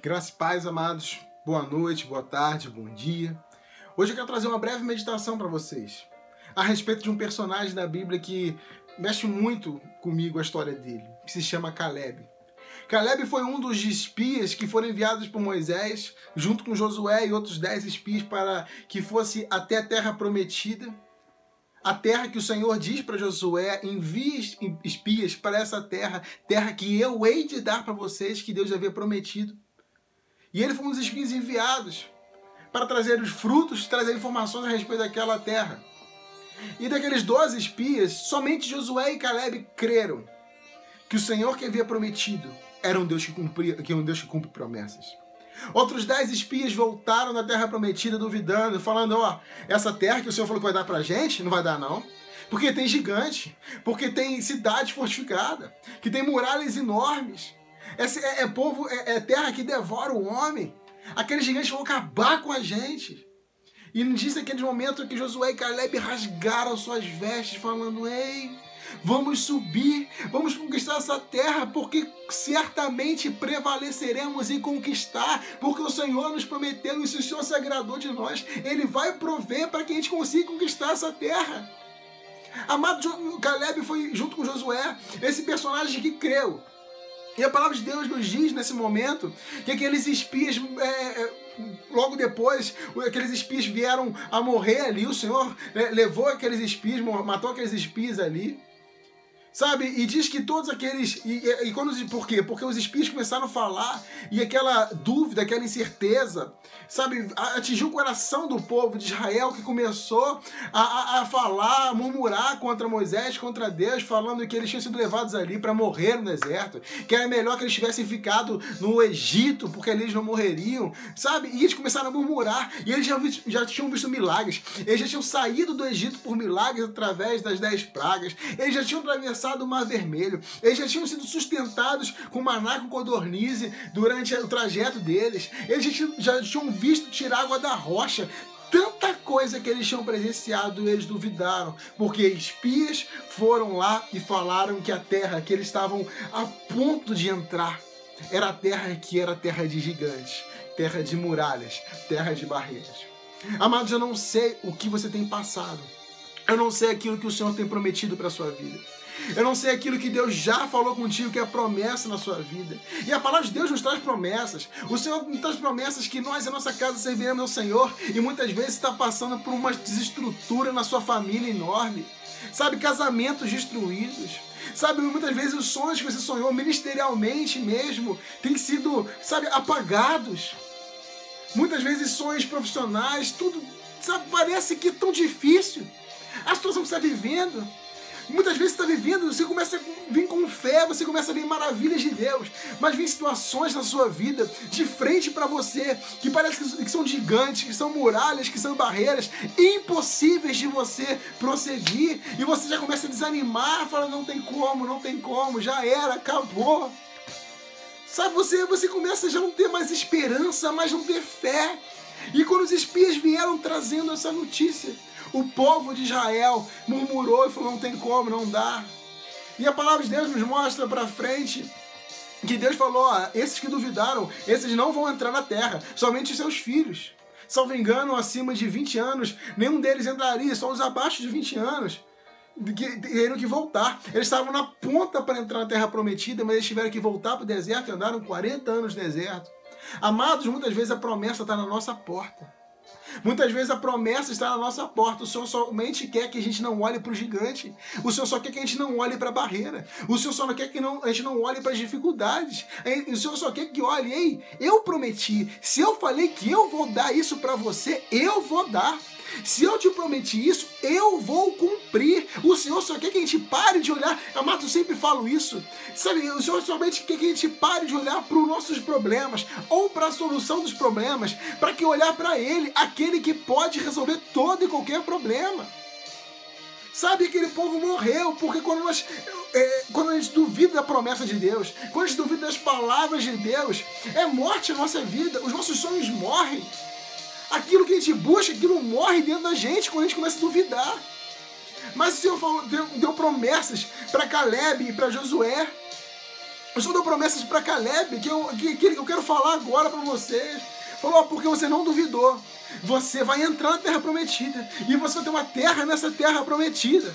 Graças e paz, amados. Boa noite, boa tarde, bom dia. Hoje eu quero trazer uma breve meditação para vocês a respeito de um personagem da Bíblia que mexe muito comigo a história dele, que se chama Caleb. Caleb foi um dos espias que foram enviados por Moisés, junto com Josué e outros dez espias, para que fosse até a terra prometida. A terra que o Senhor diz para Josué: envie espias para essa terra, terra que eu hei de dar para vocês, que Deus havia prometido. E ele foi um dos espias enviados para trazer os frutos, trazer informações a respeito daquela terra. E daqueles doze espias, somente Josué e Caleb creram que o Senhor que havia prometido era um Deus que cumpria, que é um Deus que cumpre promessas. Outros dez espias voltaram da terra prometida duvidando, falando: ó, oh, essa terra que o Senhor falou que vai dar pra gente, não vai dar não. Porque tem gigante, porque tem cidade fortificada, que tem muralhas enormes. É, é povo, é, é, terra que devora o homem. Aqueles gigantes vão acabar com a gente. E diz aquele momento que Josué e Caleb rasgaram suas vestes, falando: Ei, vamos subir, vamos conquistar essa terra, porque certamente prevaleceremos em conquistar, porque o Senhor nos prometeu, e se o Senhor se agradou de nós, Ele vai prover para que a gente consiga conquistar essa terra. Amado Caleb foi junto com Josué, esse personagem que creu. E a palavra de Deus nos diz nesse momento que aqueles espias, é, é, logo depois, aqueles espias vieram a morrer ali. O Senhor é, levou aqueles espias, matou aqueles espias ali. Sabe? E diz que todos aqueles. E, e, e, quando, por quê? Porque os espias começaram a falar e aquela dúvida, aquela incerteza, sabe, atingiu o coração do povo de Israel que começou a, a, a falar, a murmurar contra Moisés, contra Deus, falando que eles tinham sido levados ali para morrer no deserto, que era melhor que eles tivessem ficado no Egito, porque ali eles não morreriam, sabe? E eles começaram a murmurar e eles já, já tinham visto milagres, eles já tinham saído do Egito por milagres através das dez pragas, eles já tinham atravessado atravessado o Mar Vermelho. Eles já tinham sido sustentados com maná com codornize durante o trajeto deles. Eles já tinham, visto tirar água da rocha tanta coisa que eles tinham presenciado eles duvidaram, porque espias foram lá e falaram que a terra que eles estavam a ponto de entrar era a terra que era terra de gigantes, terra de muralhas, terra de barreiras. Amados, eu não sei o que você tem passado. Eu não sei aquilo que o Senhor tem prometido para sua vida. Eu não sei aquilo que Deus já falou contigo, que é promessa na sua vida. E a palavra de Deus nos traz promessas. O Senhor nos traz promessas que nós e a nossa casa serviremos ao Senhor. E muitas vezes está passando por uma desestrutura na sua família enorme. Sabe, casamentos destruídos. Sabe, muitas vezes os sonhos que você sonhou ministerialmente mesmo têm sido, sabe, apagados. Muitas vezes sonhos profissionais, tudo, sabe, parece que é tão difícil. A situação que você está vivendo. Muitas vezes você está vivendo, você começa a vir com fé, você começa a ver maravilhas de Deus, mas vem situações na sua vida de frente para você que parece que são gigantes, que são muralhas, que são barreiras impossíveis de você prosseguir e você já começa a desanimar, fala não tem como, não tem como, já era, acabou. Sabe, você, você começa a já não ter mais esperança, mais não ter fé. E quando os espias vieram trazendo essa notícia, o povo de Israel murmurou e falou: não tem como, não dá. E a palavra de Deus nos mostra para frente que Deus falou: ó, esses que duvidaram, esses não vão entrar na terra, somente seus filhos. Salvo engano, acima de 20 anos, nenhum deles entraria, só os abaixo de 20 anos teriam que voltar. Eles estavam na ponta para entrar na terra prometida, mas eles tiveram que voltar para o deserto e andaram 40 anos no deserto. Amados, muitas vezes a promessa está na nossa porta. Muitas vezes a promessa está na nossa porta. O Senhor somente quer que a gente não olhe para o gigante. O Senhor só quer que a gente não olhe para a barreira. O Senhor só quer que não, a gente não olhe para as dificuldades. O Senhor só quer que olhe, ei, eu prometi. Se eu falei que eu vou dar isso para você, eu vou dar. Se eu te prometi isso, eu vou cumprir. O Senhor só quer que a gente pare de olhar. Amado, eu sempre falo isso. Sabe, o Senhor somente quer que a gente pare de olhar para os nossos problemas ou para a solução dos problemas, para que olhar para Ele, aquele que pode resolver todo e qualquer problema. Sabe, aquele povo morreu, porque quando nós. É, quando a gente duvida da promessa de Deus, quando a gente duvida das palavras de Deus, é morte a nossa vida, os nossos sonhos morrem aquilo que a gente busca, aquilo morre dentro da gente quando a gente começa a duvidar. Mas o Senhor falou, deu, deu promessas para Caleb e para Josué. O Senhor deu promessas para Caleb que eu, que, que eu quero falar agora para vocês. Falou, porque você não duvidou. Você vai entrar na terra prometida. E você vai ter uma terra nessa terra prometida.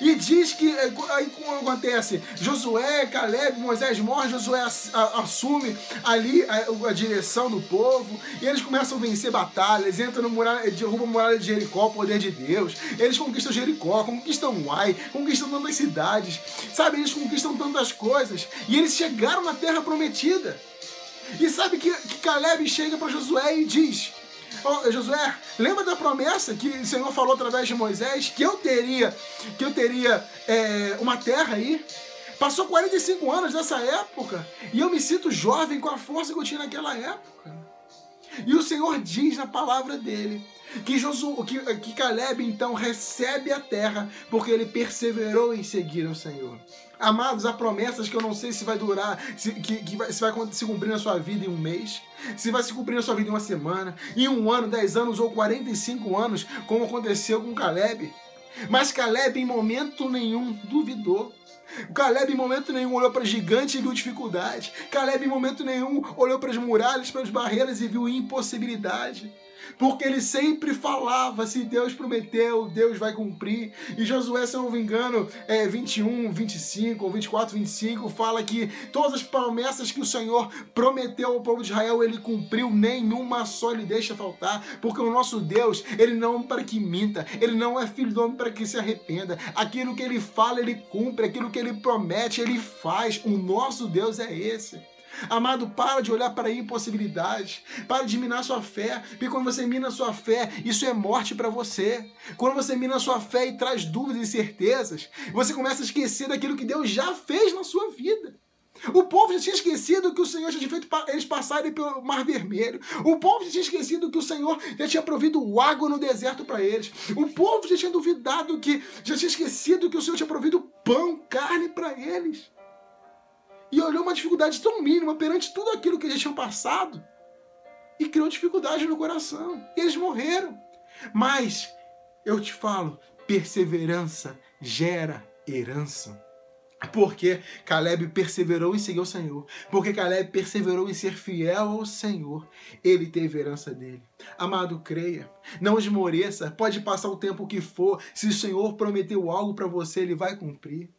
E diz que é, aí acontece? Josué, Caleb, Moisés morre, Josué assume ali a, a, direção do povo, e eles começam a vencer batalhas, entram no muralha, derrubam a muralha de Jericó, o poder de Deus. Eles conquistam Jericó, conquistam Uai, conquistam tantas cidades, sabe? Eles conquistam tantas coisas, e eles chegaram na terra prometida. E sabe que, que Caleb chega para Josué e diz: Josué, lembra da promessa que o Senhor falou através de Moisés que eu teria, que eu teria é, uma terra aí? Passou 45 anos nessa época e eu me sinto jovem com a força que eu tinha naquela época. E o Senhor diz na palavra dele que, Josu, que, que Caleb então recebe a terra porque ele perseverou em seguir o Senhor. Amados, há promessas que eu não sei se vai durar, se, que, que vai, se vai se cumprir na sua vida em um mês, se vai se cumprir na sua vida em uma semana, em um ano, dez anos ou 45 anos, como aconteceu com Caleb. Mas Caleb em momento nenhum duvidou. Caleb em momento nenhum olhou para gigante e viu dificuldade. Caleb em momento nenhum olhou para as muralhas, para as barreiras e viu impossibilidade porque ele sempre falava: se Deus prometeu, Deus vai cumprir. E Josué, se eu não me engano, é 21, 25 ou 24, 25, fala que todas as promessas que o Senhor prometeu ao povo de Israel, ele cumpriu, nenhuma só lhe deixa faltar, porque o nosso Deus, ele não é para que minta, ele não é filho do homem para que se arrependa. Aquilo que ele fala, ele cumpre, aquilo que ele promete, ele faz. O nosso Deus é esse. Amado, para de olhar para a impossibilidade. Para de minar sua fé. Porque quando você mina sua fé, isso é morte para você. Quando você mina sua fé e traz dúvidas e certezas, você começa a esquecer daquilo que Deus já fez na sua vida. O povo já tinha esquecido que o Senhor já tinha feito eles passarem pelo Mar Vermelho. O povo já tinha esquecido que o Senhor já tinha provido água no deserto para eles. O povo já tinha duvidado que, já tinha esquecido que o Senhor tinha provido pão, carne para eles e olhou uma dificuldade tão mínima perante tudo aquilo que eles tinham passado e criou dificuldade no coração. Eles morreram. Mas eu te falo, perseverança gera herança. Porque Caleb perseverou em seguir o Senhor. Porque Caleb perseverou em ser fiel ao Senhor. Ele teve herança dele. Amado, creia. Não esmoreça. Pode passar o tempo que for. Se o Senhor prometeu algo para você, ele vai cumprir.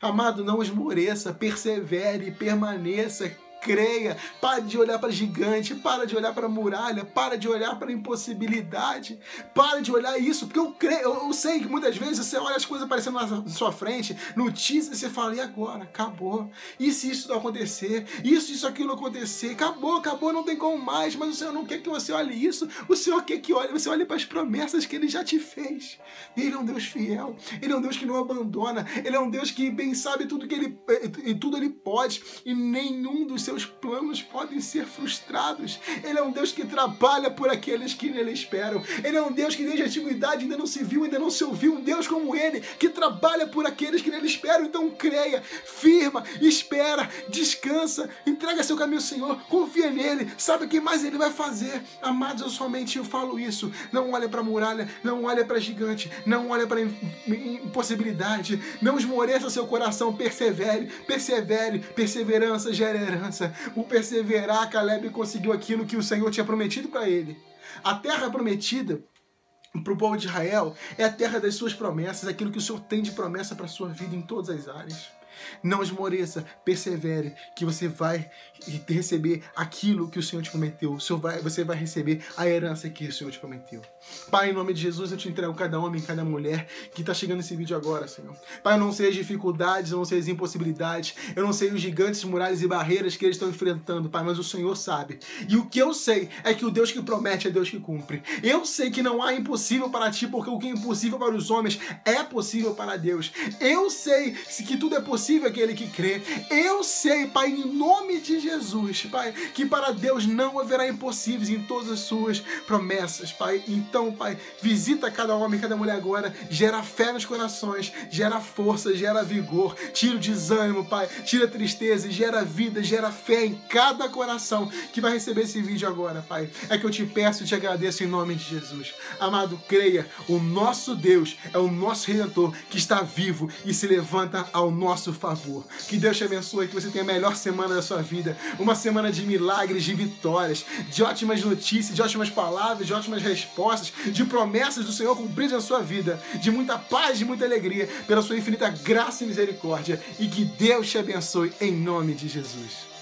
Amado, não esmoreça, persevere, permaneça, creia, para de olhar para gigante, para de olhar para muralha, para de olhar para impossibilidade, para de olhar isso, porque eu creio, eu, eu, sei que muitas vezes você olha as coisas aparecendo na sua frente, notícias, e você fala, e agora? Acabou. E se isso não acontecer? Isso, isso, aquilo acontecer? Acabou, acabou, não tem como mais, mas o Senhor não quer que você olhe isso, o Senhor quer que olhe, você olhe para as promessas que Ele já te fez. Ele é um Deus fiel, Ele é um Deus que não abandona, Ele é um Deus que bem sabe tudo que Ele, e tudo Ele pode, e nenhum dos seus seus planos podem ser frustrados. Ele é um Deus que trabalha por aqueles que nele esperam. Ele é um Deus que desde a antiguidade ainda não se viu, ainda não se ouviu. Um Deus como ele, que trabalha por aqueles que nele esperam. Então creia, firma, espera, descansa, entrega seu caminho ao Senhor, confia nele, sabe o que mais ele vai fazer. Amados, eu somente eu falo isso. Não olha para muralha, não olha para gigante, não olha para impossibilidade, não esmoreça seu coração, persevere, persevere, perseverança gera herança. Por perseverar, Caleb conseguiu aquilo que o Senhor tinha prometido para ele. A terra prometida para o povo de Israel é a terra das suas promessas, aquilo que o Senhor tem de promessa para a sua vida em todas as áreas. Não esmoreça, persevere, que você vai receber aquilo que o Senhor te prometeu. Você vai receber a herança que o Senhor te prometeu. Pai, em nome de Jesus, eu te entrego cada homem, cada mulher que está chegando nesse vídeo agora, Senhor. Pai, eu não sei as dificuldades, eu não sei as impossibilidades, eu não sei os gigantes, muralhas e barreiras que eles estão enfrentando, Pai, mas o Senhor sabe. E o que eu sei é que o Deus que promete é Deus que cumpre. Eu sei que não há impossível para ti, porque o que é impossível para os homens é possível para Deus. Eu sei que tudo é possível aquele que crê. Eu sei, Pai, em nome de Jesus, Pai, que para Deus não haverá impossíveis em todas as suas promessas, Pai. Então, então, Pai, visita cada homem, cada mulher agora, gera fé nos corações, gera força, gera vigor, tira o desânimo, Pai, tira a tristeza, gera vida, gera fé em cada coração que vai receber esse vídeo agora, Pai. É que eu te peço e te agradeço em nome de Jesus. Amado, creia, o nosso Deus é o nosso Redentor que está vivo e se levanta ao nosso favor. Que Deus te abençoe, que você tenha a melhor semana da sua vida. Uma semana de milagres, de vitórias, de ótimas notícias, de ótimas palavras, de ótimas respostas, de promessas do Senhor cumpridas na sua vida, de muita paz, de muita alegria, pela sua infinita graça e misericórdia. E que Deus te abençoe em nome de Jesus.